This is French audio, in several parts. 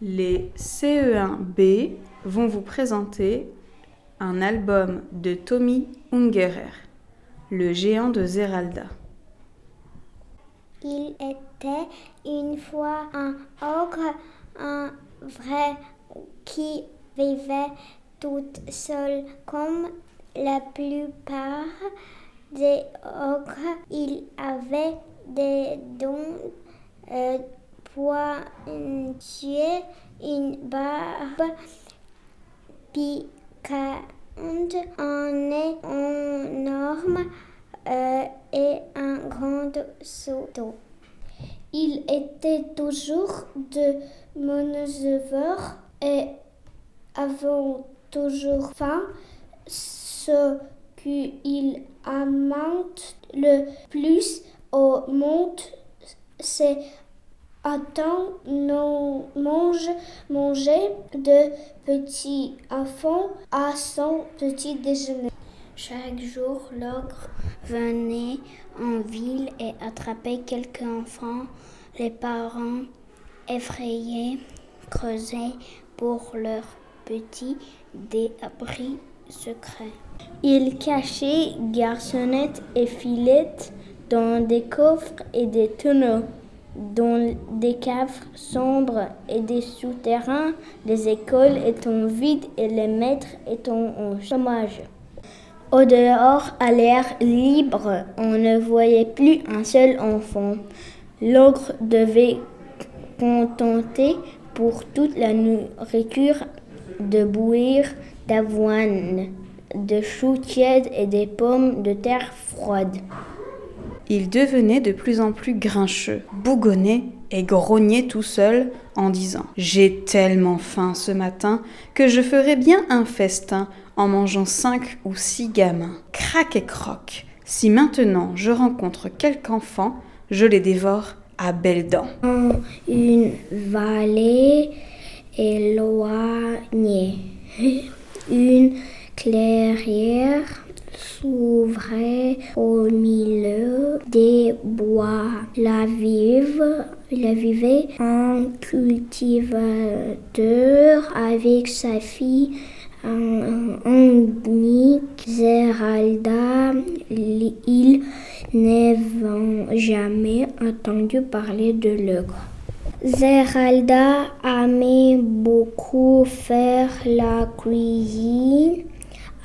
Les CE1B vont vous présenter un album de Tommy Ungerer, le géant de Zeralda. Il était une fois un ogre, un vrai qui vivait tout seul comme la plupart des ogres. Il avait des dons euh, pointueux, une barbe piquante, un nez énorme euh, et un grand seau. Il était toujours de monoseveur et avait toujours faim. Ce qu'il amante le plus au monde, c'est non mange, manger de petits enfants à son petit déjeuner. Chaque jour, l'ogre venait en ville et attrapait quelques enfants. Les parents, effrayés, creusaient pour leurs petits des abris secrets. Ils cachaient garçonnettes et fillettes dans des coffres et des tonneaux dans des caves sombres et des souterrains, les écoles étant vides et les maîtres étant en chômage. Au dehors, à l'air libre, on ne voyait plus un seul enfant. L'ogre devait contenter pour toute la nourriture de bouillir d'avoine, de choux tièdes et des pommes de terre froides. Il devenait de plus en plus grincheux, bougonnait et grognait tout seul en disant J'ai tellement faim ce matin que je ferais bien un festin en mangeant cinq ou six gamins. Crac et croc. Si maintenant je rencontre quelque enfant, je les dévore à belles dents. une vallée éloignée, une clairière s'ouvrait au milieu des bois. La vive, la vivait un cultivateur avec sa fille un unique Zeralda. Il n'avait jamais entendu parler de l'ogre. Zeralda aimait beaucoup faire la cuisine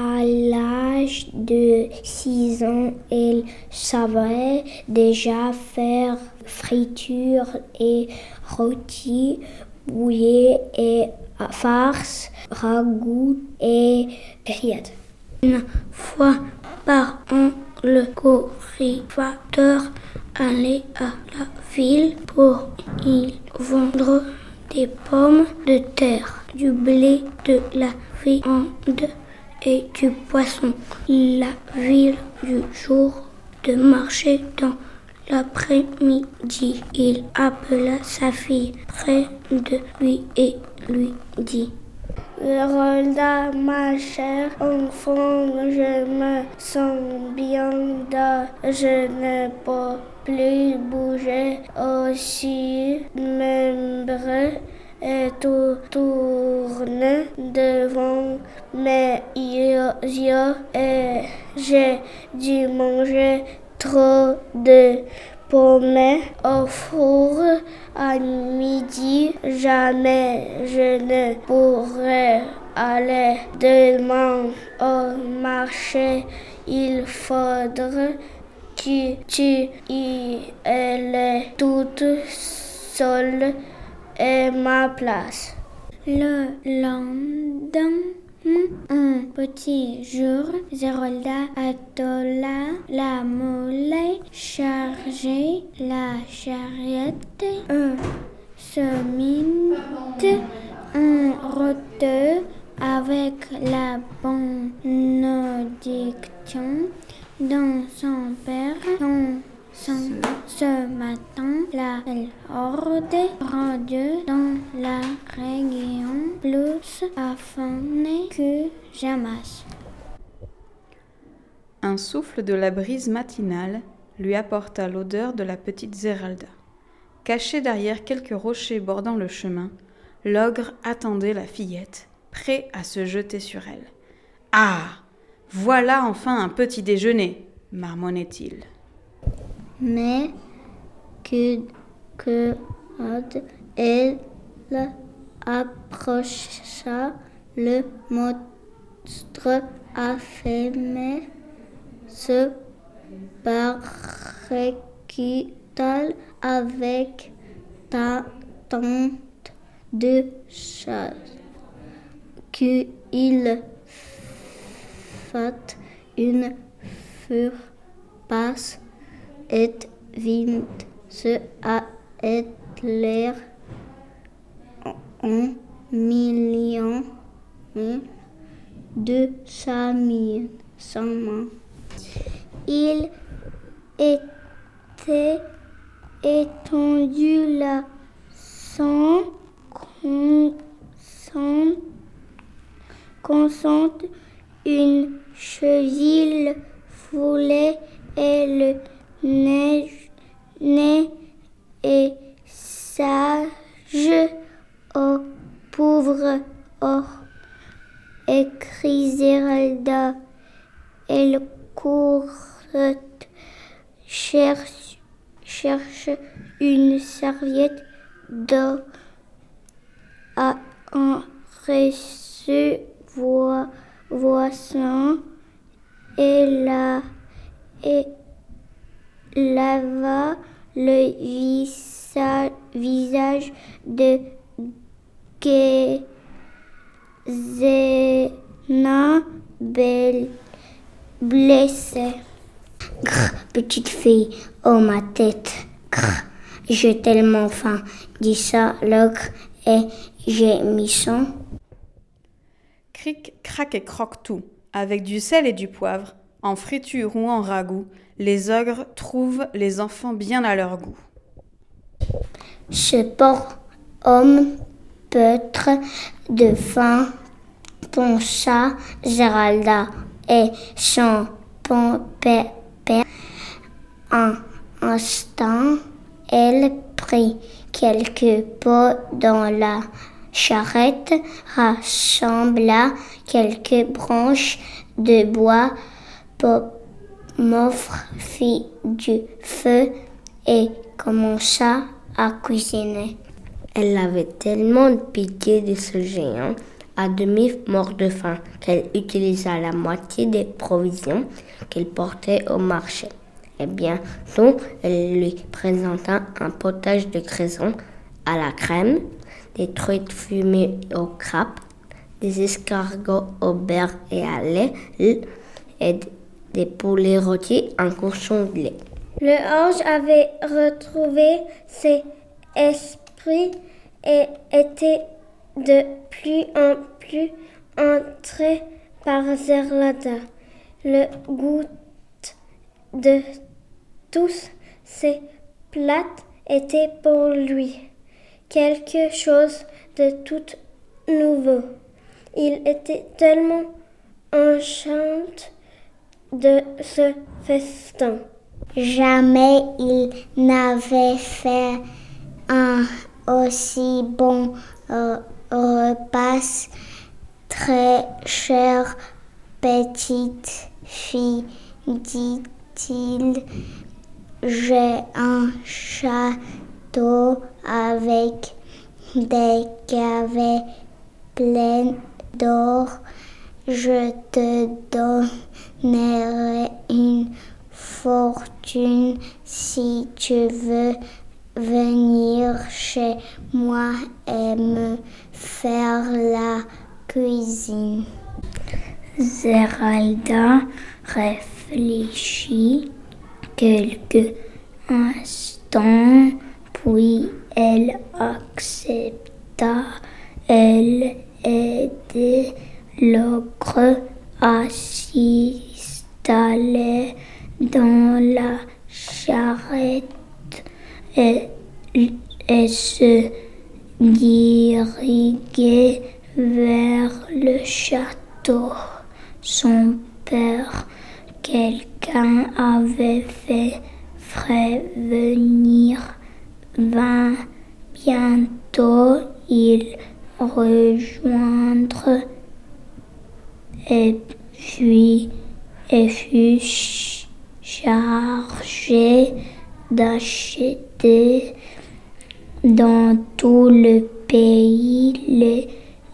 à l'âge de 6 ans, elle savait déjà faire friture et rôti, bouillie et farce, ragoût et rillettes. Une fois par an, le corrivateur allait à la ville pour y vendre des pommes de terre, du blé, de la viande et du poisson. La ville du jour de marché dans l'après-midi. Il appela sa fille près de lui et lui dit Rolda, ma chère enfant, je me sens bien, je ne peux plus bouger aussi tout tourne devant mes yeux et j'ai dû manger trop de pommes au four à midi. Jamais je ne pourrai aller demain au marché. Il faudra que tu y ailles toute seule et ma place. Le lendemain, un petit jour, Zerolda attola la moulée, chargée la charrette, un semine, un roteux avec la bonne diction dans son père, ce matin, la horde rendue dans la région plus affanée que jamais. Un souffle de la brise matinale lui apporta l'odeur de la petite Zeralda. Cachée derrière quelques rochers bordant le chemin, l'ogre attendait la fillette, prêt à se jeter sur elle. Ah Voilà enfin un petit déjeuner, marmonnait-il. Mais que, que elle approcha le monstre affamé se barriquita avec ta tente de chasse. Qu'il fait une fur passe et vint se à l'air un million de sa main. Il était étendu là sans consente une cheville foulée et le neige et sage au pauvre or écrit Zeralda. Elle court, cherche, cherche une serviette d'eau à un voisin et la et lava le visage de Zéna blessée. petite fille, oh ma tête, j'ai tellement faim, dit ça l'ogre et j'ai mis son. Cric, crac et croque tout, avec du sel et du poivre, en friture ou en ragoût, les ogres trouvent les enfants bien à leur goût. Ce pauvre homme peutre de faim pensa Géralda et son père. Un instant, elle prit quelques pots dans la charrette, rassembla quelques branches de bois, m'offre fit du feu et commença à cuisiner. Elle avait tellement pitié de ce géant, à demi mort de faim, qu'elle utilisa la moitié des provisions qu'elle portait au marché. Et bien, donc, elle lui présenta un potage de craison à la crème, des truites fumées au crapes, des escargots au beurre et à lait, et des poulets rôtis en cochon de. Le ange avait retrouvé ses esprits et était de plus en plus entré par Zerlada. Le goût de tous ces plats était pour lui quelque chose de tout nouveau. Il était tellement enchanté de ce festin. Jamais il n'avait fait un aussi bon euh, repas. Très chère petite fille, dit-il, j'ai un château avec des caves pleines d'or. Je te donnerai une fortune si tu veux venir chez moi et me faire la cuisine. Zeralda réfléchit quelques instants, puis elle accepta. Elle aidait l'ogre à s'installer dans la charrette et, se dirigeait vers le château. Son père, quelqu'un avait fait prévenir. Vint bientôt, il rejoindre et puis et fut chargé d'acheter dans tout le pays les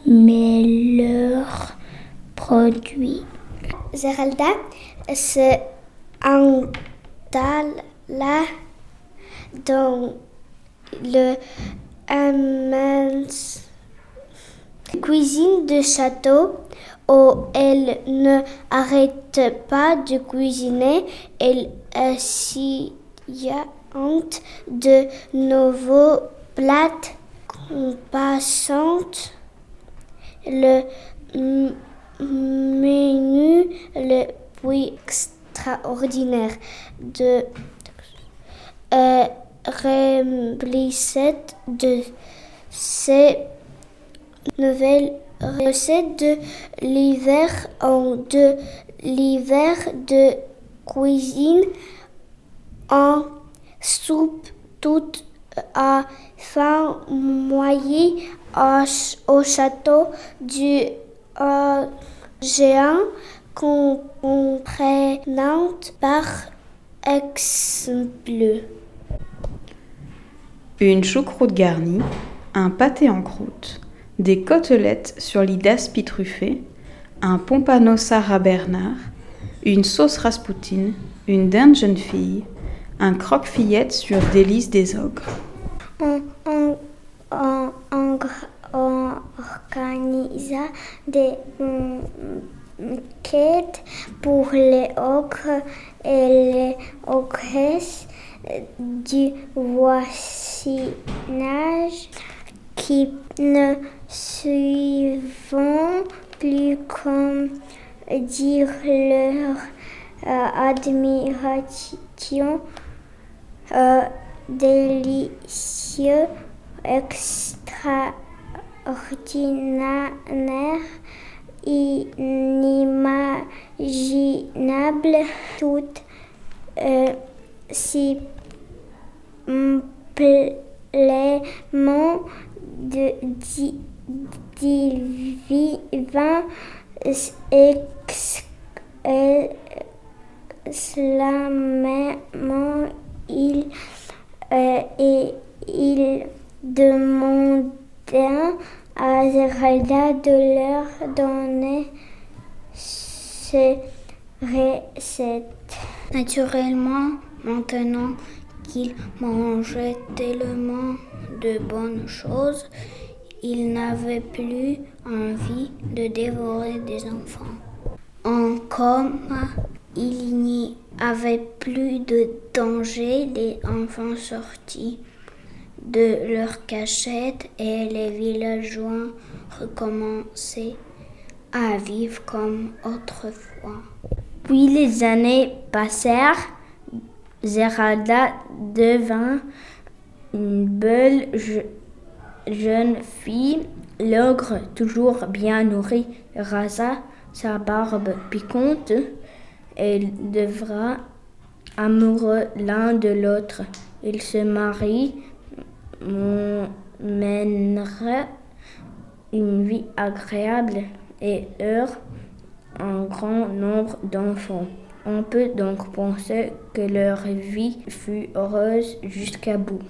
meilleurs produits. Zeralda se installa dans le immense cuisine de château où elle ne arrête pas de cuisiner. Elle assiste de nouveaux plats passant le menu le plus extraordinaire de euh, de ces nouvelles recettes de l'hiver en de l'hiver de cuisine en soupe toute à fin moyen au château du euh, géant comprenant par exemple une choucroute garnie, un pâté en croûte, des côtelettes sur lit d'aspi truffé, un pompano Sarah Bernard, une sauce raspoutine, une dinde jeune fille, un croque-fillette sur délices des ogres. On, on, organisa des quêtes pour les ogres et les ogresses du voisinage qui ne suivant plus comme dire leur euh, admiration euh, délicieux, extraordinaire, inimaginable, tout euh, si pleinement de divin extrêmement il euh, et il demanda à Zeralda de leur donner ces recettes. Naturellement, maintenant qu'il mangeait tellement de bonnes choses, il n'avait plus envie de dévorer des enfants. En comme il n'y avait plus de danger, les enfants sortis de leur cachette et les villageois recommençaient à vivre comme autrefois. Puis les années passèrent. Zeralda devint une belle jeune fille. L'ogre, toujours bien nourri, rasa sa barbe piquante. Elle devra amoureux l'un de l'autre. Ils se marient, mènera une vie agréable et eurent un grand nombre d'enfants. On peut donc penser que leur vie fut heureuse jusqu'à bout.